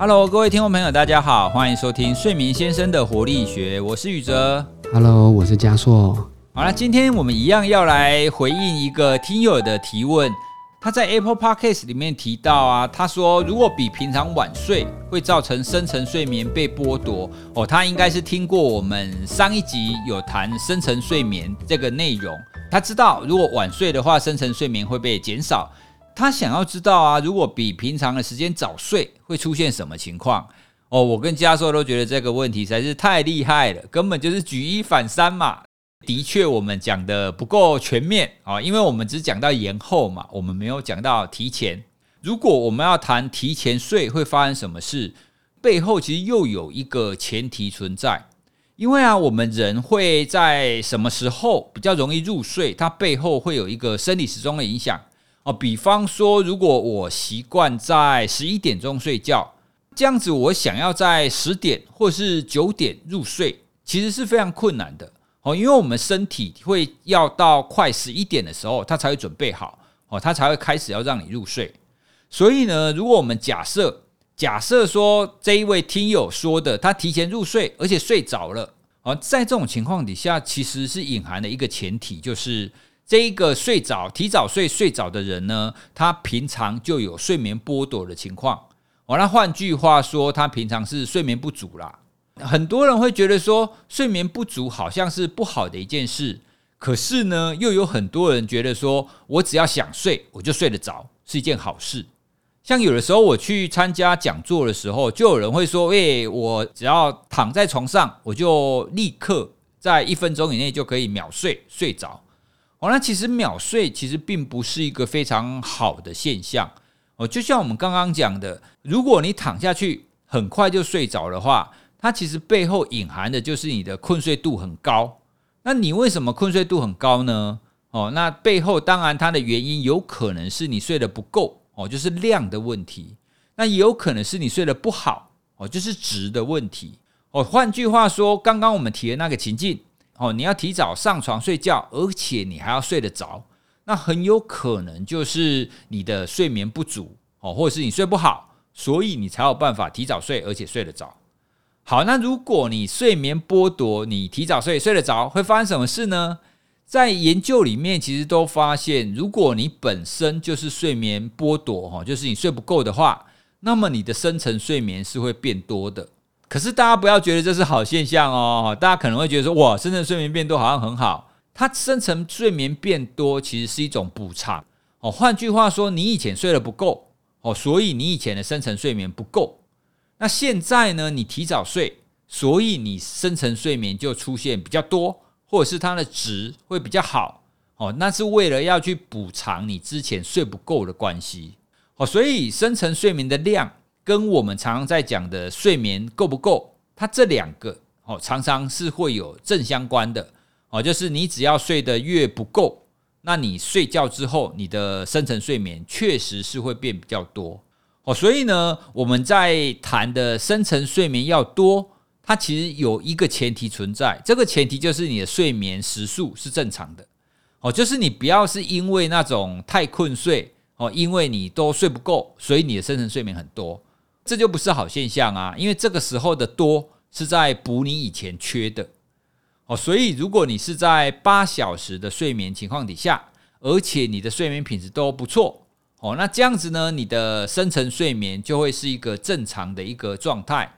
Hello，各位听众朋友，大家好，欢迎收听睡眠先生的活力学，我是宇哲。Hello，我是嘉硕。好了，今天我们一样要来回应一个听友的提问。他在 Apple Podcast 里面提到啊，他说如果比平常晚睡，会造成深层睡眠被剥夺。哦，他应该是听过我们上一集有谈深层睡眠这个内容，他知道如果晚睡的话，深层睡眠会被减少。他想要知道啊，如果比平常的时间早睡，会出现什么情况？哦，我跟家硕都觉得这个问题实在是太厉害了，根本就是举一反三嘛。的确，我们讲的不够全面啊，因为我们只讲到延后嘛，我们没有讲到提前。如果我们要谈提前睡会发生什么事，背后其实又有一个前提存在，因为啊，我们人会在什么时候比较容易入睡，它背后会有一个生理时钟的影响哦。比方说，如果我习惯在十一点钟睡觉，这样子我想要在十点或是九点入睡，其实是非常困难的。哦，因为我们身体会要到快十一点的时候，它才会准备好，哦，它才会开始要让你入睡。所以呢，如果我们假设假设说这一位听友说的，他提前入睡，而且睡着了，哦，在这种情况底下，其实是隐含的一个前提，就是这一个睡着、提早睡、睡着的人呢，他平常就有睡眠剥夺的情况。哦，那换句话说，他平常是睡眠不足啦。很多人会觉得说睡眠不足好像是不好的一件事，可是呢，又有很多人觉得说我只要想睡，我就睡得着，是一件好事。像有的时候我去参加讲座的时候，就有人会说：“诶、我只要躺在床上，我就立刻在一分钟以内就可以秒睡睡着。”哦，那其实秒睡其实并不是一个非常好的现象哦。就像我们刚刚讲的，如果你躺下去很快就睡着的话，它其实背后隐含的就是你的困睡度很高。那你为什么困睡度很高呢？哦，那背后当然它的原因有可能是你睡得不够哦，就是量的问题。那也有可能是你睡得不好哦，就是值的问题哦。换句话说，刚刚我们提的那个情境哦，你要提早上床睡觉，而且你还要睡得着，那很有可能就是你的睡眠不足哦，或者是你睡不好，所以你才有办法提早睡，而且睡得着。好，那如果你睡眠剥夺，你提早睡睡得着，会发生什么事呢？在研究里面，其实都发现，如果你本身就是睡眠剥夺，哈，就是你睡不够的话，那么你的深层睡眠是会变多的。可是大家不要觉得这是好现象哦，大家可能会觉得说，哇，深层睡眠变多好像很好。它深层睡眠变多其实是一种补偿哦。换句话说，你以前睡得不够哦，所以你以前的深层睡眠不够。那现在呢？你提早睡，所以你深层睡眠就出现比较多，或者是它的值会比较好哦。那是为了要去补偿你之前睡不够的关系哦。所以深层睡眠的量跟我们常常在讲的睡眠够不够，它这两个哦常常是会有正相关的哦。就是你只要睡得越不够，那你睡觉之后，你的深层睡眠确实是会变比较多。哦，所以呢，我们在谈的深层睡眠要多，它其实有一个前提存在，这个前提就是你的睡眠时数是正常的。哦，就是你不要是因为那种太困睡，哦，因为你都睡不够，所以你的深层睡眠很多，这就不是好现象啊。因为这个时候的多是在补你以前缺的。哦，所以如果你是在八小时的睡眠情况底下，而且你的睡眠品质都不错。哦，那这样子呢，你的深层睡眠就会是一个正常的一个状态。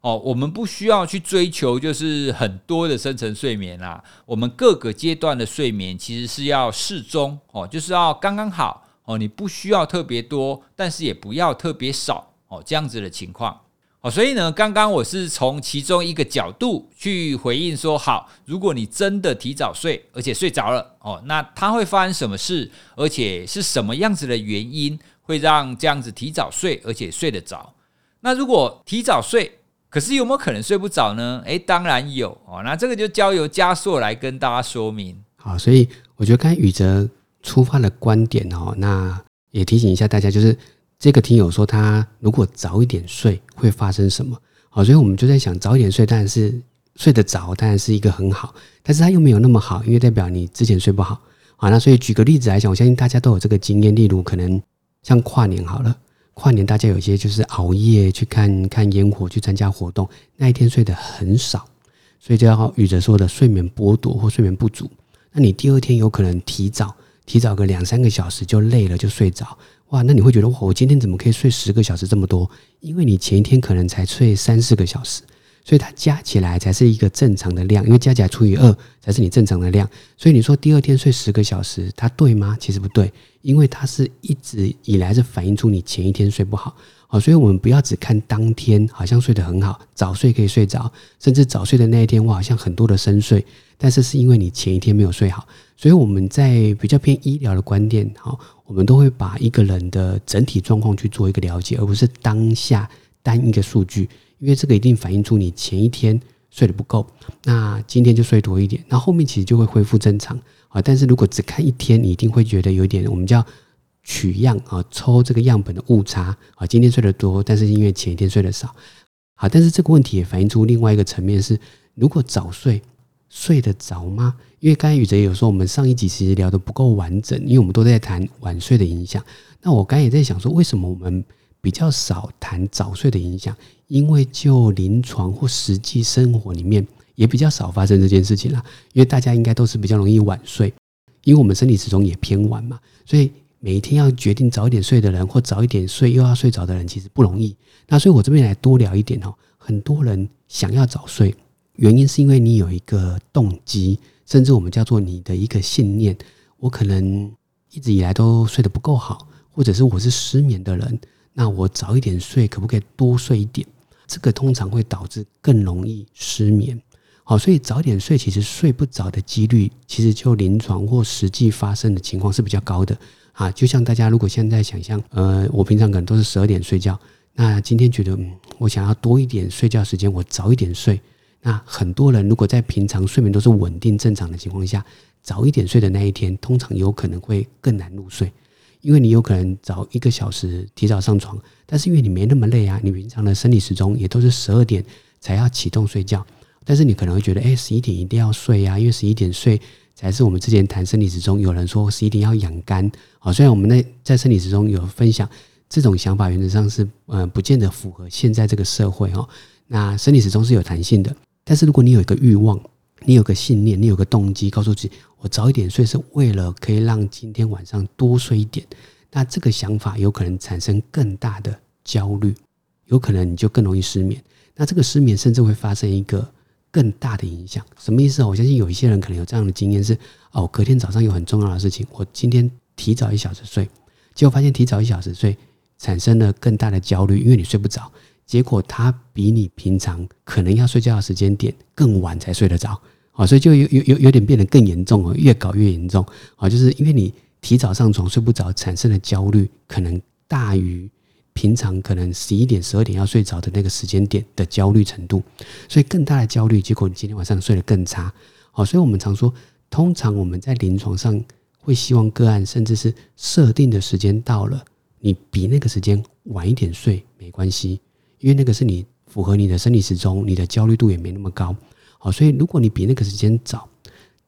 哦，我们不需要去追求就是很多的深层睡眠啦，我们各个阶段的睡眠其实是要适中哦，就是要刚刚好哦，你不需要特别多，但是也不要特别少哦，这样子的情况。哦，所以呢，刚刚我是从其中一个角度去回应说，好，如果你真的提早睡，而且睡着了，哦，那它会发生什么事？而且是什么样子的原因会让这样子提早睡，而且睡得着？那如果提早睡，可是有没有可能睡不着呢？诶，当然有哦。那这个就交由加硕来跟大家说明。好，所以我觉得刚才宇哲出发的观点哦，那也提醒一下大家，就是这个听友说他如果早一点睡会发生什么？好，所以我们就在想，早一点睡当然是睡得着，当然是一个很好，但是它又没有那么好，因为代表你之前睡不好。好，那所以举个例子来讲，我相信大家都有这个经验，例如可能像跨年好了，跨年大家有些就是熬夜去看看烟火，去参加活动，那一天睡得很少，所以就要宇哲说的睡眠剥夺或睡眠不足。那你第二天有可能提早提早个两三个小时就累了就睡着，哇，那你会觉得哇，我今天怎么可以睡十个小时这么多？因为你前一天可能才睡三四个小时。所以它加起来才是一个正常的量，因为加起来除以二才是你正常的量。所以你说第二天睡十个小时，它对吗？其实不对，因为它是一直以来是反映出你前一天睡不好。好，所以我们不要只看当天好像睡得很好，早睡可以睡着，甚至早睡的那一天我好像很多的深睡，但是是因为你前一天没有睡好。所以我们在比较偏医疗的观点，好，我们都会把一个人的整体状况去做一个了解，而不是当下单一个数据。因为这个一定反映出你前一天睡得不够，那今天就睡多一点，那后面其实就会恢复正常啊。但是如果只看一天，你一定会觉得有点我们叫取样啊，抽这个样本的误差啊。今天睡得多，但是因为前一天睡得少，好，但是这个问题也反映出另外一个层面是：如果早睡睡得着吗？因为刚才宇哲有说，我们上一集其实聊得不够完整，因为我们都在谈晚睡的影响。那我刚才也在想说，为什么我们比较少谈早睡的影响？因为就临床或实际生活里面也比较少发生这件事情啦，因为大家应该都是比较容易晚睡，因为我们身体始终也偏晚嘛，所以每一天要决定早一点睡的人或早一点睡又要睡着的人其实不容易。那所以我这边来多聊一点哦，很多人想要早睡，原因是因为你有一个动机，甚至我们叫做你的一个信念，我可能一直以来都睡得不够好，或者是我是失眠的人，那我早一点睡可不可以多睡一点？这个通常会导致更容易失眠，好，所以早点睡，其实睡不着的几率，其实就临床或实际发生的情况是比较高的啊。就像大家如果现在想象，呃，我平常可能都是十二点睡觉，那今天觉得，我想要多一点睡觉时间，我早一点睡。那很多人如果在平常睡眠都是稳定正常的情况下，早一点睡的那一天，通常有可能会更难入睡。因为你有可能早一个小时提早上床，但是因为你没那么累啊，你平常的生理时钟也都是十二点才要启动睡觉，但是你可能会觉得，哎，十一点一定要睡呀，因为十一点睡才是我们之前谈生理时钟，有人说十一点要养肝，好，虽然我们那在生理时钟有分享这种想法，原则上是呃不见得符合现在这个社会哦。那生理时钟是有弹性的，但是如果你有一个欲望，你有个信念，你有个动机，告诉自己。我早一点睡是为了可以让今天晚上多睡一点，那这个想法有可能产生更大的焦虑，有可能你就更容易失眠。那这个失眠甚至会发生一个更大的影响，什么意思啊？我相信有一些人可能有这样的经验是：哦，隔天早上有很重要的事情，我今天提早一小时睡，结果发现提早一小时睡产生了更大的焦虑，因为你睡不着，结果他比你平常可能要睡觉的时间点更晚才睡得着。啊，所以就有有有有点变得更严重哦，越搞越严重啊！就是因为你提早上床睡不着，产生的焦虑可能大于平常可能十一点十二点要睡着的那个时间点的焦虑程度，所以更大的焦虑，结果你今天晚上睡得更差。好，所以我们常说，通常我们在临床上会希望个案，甚至是设定的时间到了，你比那个时间晚一点睡没关系，因为那个是你符合你的生理时钟，你的焦虑度也没那么高。好，所以如果你比那个时间早，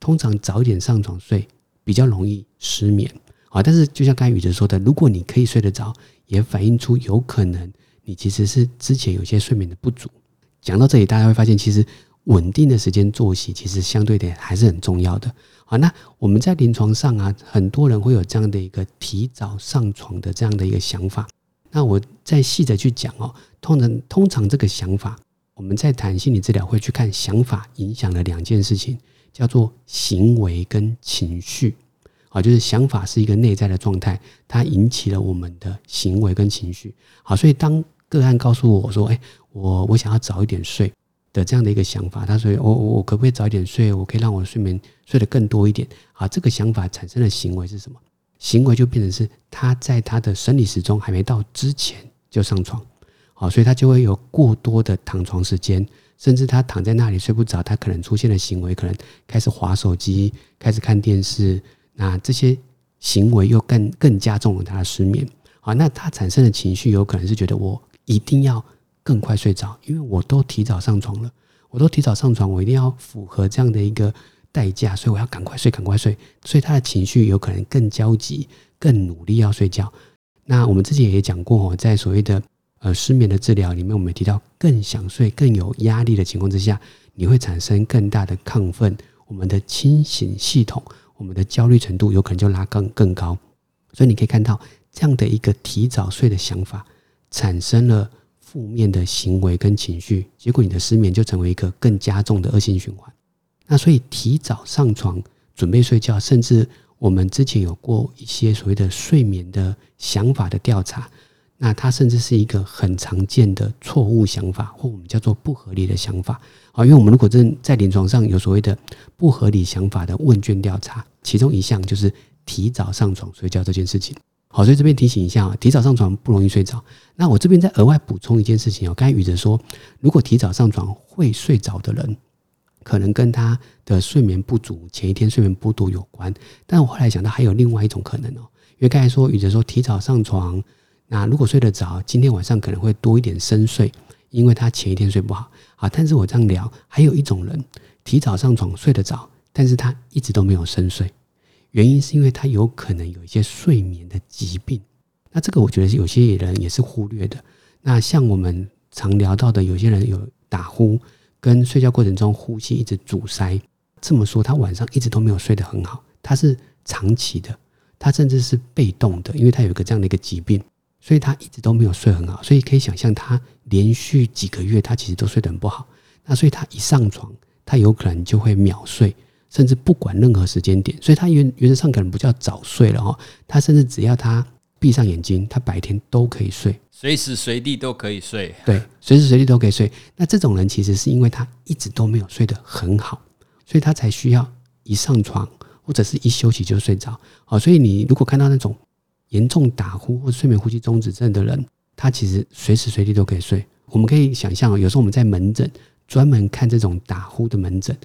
通常早一点上床睡比较容易失眠。好，但是就像刚才宇哲说的，如果你可以睡得着，也反映出有可能你其实是之前有些睡眠的不足。讲到这里，大家会发现，其实稳定的时间作息其实相对的还是很重要的。好，那我们在临床上啊，很多人会有这样的一个提早上床的这样的一个想法。那我再细的去讲哦，通常通常这个想法。我们在谈心理治疗会去看想法影响了两件事情，叫做行为跟情绪。啊，就是想法是一个内在的状态，它引起了我们的行为跟情绪。好，所以当个案告诉我说：“哎，我我想要早一点睡的这样的一个想法。”他说：“我我我可不可以早一点睡？我可以让我睡眠睡得更多一点。”好，这个想法产生的行为是什么？行为就变成是他在他的生理时钟还没到之前就上床。好，所以他就会有过多的躺床时间，甚至他躺在那里睡不着，他可能出现的行为可能开始划手机，开始看电视，那这些行为又更更加重了他的失眠。好，那他产生的情绪有可能是觉得我一定要更快睡着，因为我都提早上床了，我都提早上床，我一定要符合这样的一个代价，所以我要赶快睡，赶快睡。所以他的情绪有可能更焦急，更努力要睡觉。那我们之前也讲过，在所谓的呃失眠的治疗里面，我们提到更想睡、更有压力的情况之下，你会产生更大的亢奋，我们的清醒系统、我们的焦虑程度有可能就拉更更高。所以你可以看到这样的一个提早睡的想法，产生了负面的行为跟情绪，结果你的失眠就成为一个更加重的恶性循环。那所以提早上床准备睡觉，甚至我们之前有过一些所谓的睡眠的想法的调查，那它甚至是一个很常见的错误想法，或我们叫做不合理的想法啊。因为我们如果真在临床上有所谓的不合理想法的问卷调查，其中一项就是提早上床睡觉这件事情。好，所以这边提醒一下啊，提早上床不容易睡着。那我这边再额外补充一件事情哦，刚才宇哲说，如果提早上床会睡着的人。可能跟他的睡眠不足、前一天睡眠不足有关，但我后来想到还有另外一种可能哦，因为刚才说宇哲说提早上床，那如果睡得着，今天晚上可能会多一点深睡，因为他前一天睡不好啊。但是我这样聊，还有一种人提早上床睡得早，但是他一直都没有深睡，原因是因为他有可能有一些睡眠的疾病。那这个我觉得有些人也是忽略的。那像我们常聊到的，有些人有打呼。跟睡觉过程中呼吸一直阻塞，这么说他晚上一直都没有睡得很好，他是长期的，他甚至是被动的，因为他有一个这样的一个疾病，所以他一直都没有睡很好，所以可以想象他连续几个月他其实都睡得很不好。那所以他一上床，他有可能就会秒睡，甚至不管任何时间点，所以他原原则上可能不叫早睡了哈，他甚至只要他。闭上眼睛，他白天都可以睡，随时随地都可以睡。对，随时随地都可以睡。那这种人其实是因为他一直都没有睡得很好，所以他才需要一上床或者是一休息就睡着。好，所以你如果看到那种严重打呼或睡眠呼吸中止症的人，他其实随时随地都可以睡。我们可以想象，有时候我们在门诊专门看这种打呼的门诊，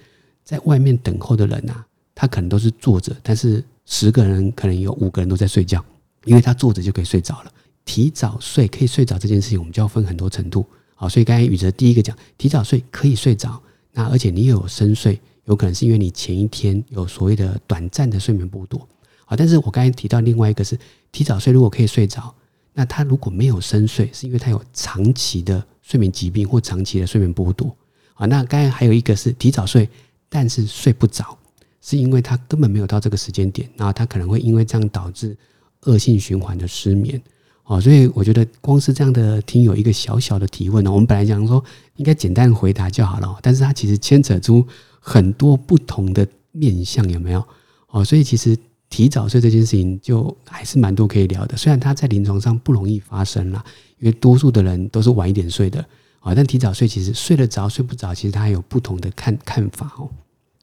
在外面等候的人啊，他可能都是坐着，但是十个人可能有五个人都在睡觉。因为他坐着就可以睡着了，提早睡可以睡着这件事情，我们就要分很多程度。好，所以刚才宇哲第一个讲，提早睡可以睡着，那而且你有深睡，有可能是因为你前一天有所谓的短暂的睡眠剥夺。好，但是我刚才提到另外一个是提早睡，如果可以睡着，那他如果没有深睡，是因为他有长期的睡眠疾病或长期的睡眠剥夺。好，那刚才还有一个是提早睡，但是睡不着，是因为他根本没有到这个时间点，然后他可能会因为这样导致。恶性循环的失眠，哦，所以我觉得光是这样的听友一个小小的提问呢，我们本来讲说应该简单回答就好了，但是它其实牵扯出很多不同的面向，有没有？哦，所以其实提早睡这件事情就还是蛮多可以聊的，虽然它在临床上不容易发生啦，因为多数的人都是晚一点睡的，啊，但提早睡其实睡得着睡不着，其实它还有不同的看看法哦。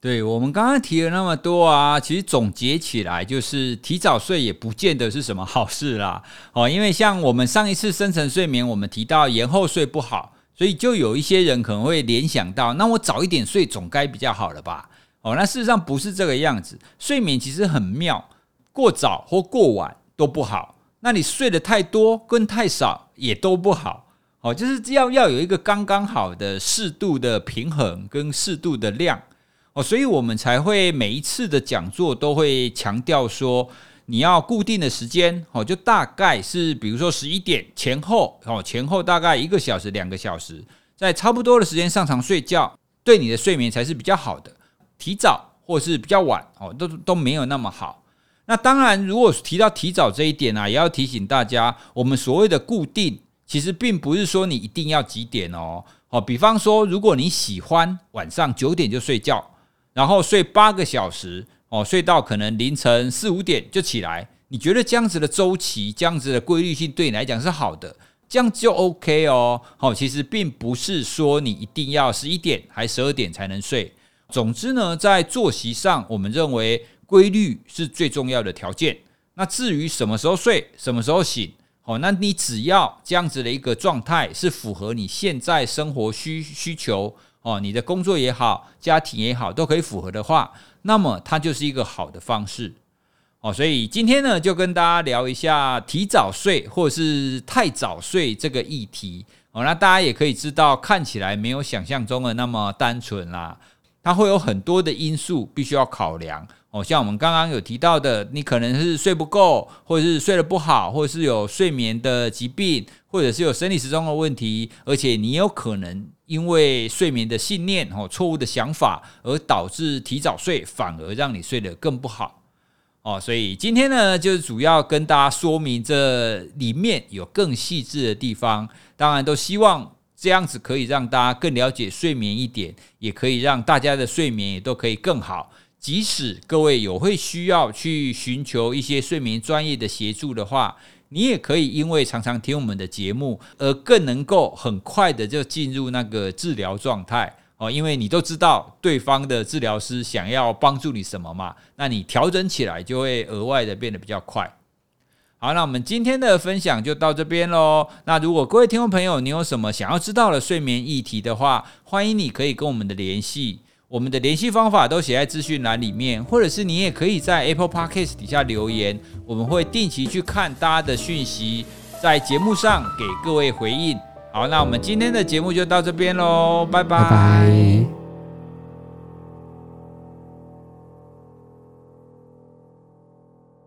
对我们刚刚提了那么多啊，其实总结起来就是提早睡也不见得是什么好事啦。哦，因为像我们上一次深层睡眠，我们提到延后睡不好，所以就有一些人可能会联想到，那我早一点睡总该比较好了吧？哦，那事实上不是这个样子。睡眠其实很妙，过早或过晚都不好。那你睡得太多跟太少也都不好。哦，就是要要有一个刚刚好的适度的平衡跟适度的量。哦，所以我们才会每一次的讲座都会强调说，你要固定的时间哦，就大概是比如说十一点前后哦，前后大概一个小时、两个小时，在差不多的时间上床睡觉，对你的睡眠才是比较好的。提早或是比较晚哦，都都没有那么好。那当然，如果提到提早这一点啊，也要提醒大家，我们所谓的固定，其实并不是说你一定要几点哦。哦，比方说，如果你喜欢晚上九点就睡觉。然后睡八个小时哦，睡到可能凌晨四五点就起来。你觉得这样子的周期、这样子的规律性对你来讲是好的，这样就 OK 哦。好，其实并不是说你一定要十一点还十二点才能睡。总之呢，在作息上，我们认为规律是最重要的条件。那至于什么时候睡、什么时候醒，哦，那你只要这样子的一个状态是符合你现在生活需需求。哦，你的工作也好，家庭也好，都可以符合的话，那么它就是一个好的方式。哦，所以今天呢，就跟大家聊一下提早睡或者是太早睡这个议题。哦，那大家也可以知道，看起来没有想象中的那么单纯啦，它会有很多的因素必须要考量。哦，像我们刚刚有提到的，你可能是睡不够，或者是睡得不好，或者是有睡眠的疾病，或者是有生理时钟的问题，而且你有可能因为睡眠的信念哦、错误的想法而导致提早睡，反而让你睡得更不好哦。所以今天呢，就是主要跟大家说明这里面有更细致的地方，当然都希望这样子可以让大家更了解睡眠一点，也可以让大家的睡眠也都可以更好。即使各位有会需要去寻求一些睡眠专业的协助的话，你也可以因为常常听我们的节目，而更能够很快的就进入那个治疗状态哦。因为你都知道对方的治疗师想要帮助你什么嘛，那你调整起来就会额外的变得比较快。好，那我们今天的分享就到这边喽。那如果各位听众朋友，你有什么想要知道的睡眠议题的话，欢迎你可以跟我们的联系。我们的联系方法都写在资讯栏里面，或者是你也可以在 Apple Podcast 底下留言，我们会定期去看大家的讯息，在节目上给各位回应。好，那我们今天的节目就到这边喽，拜拜拜。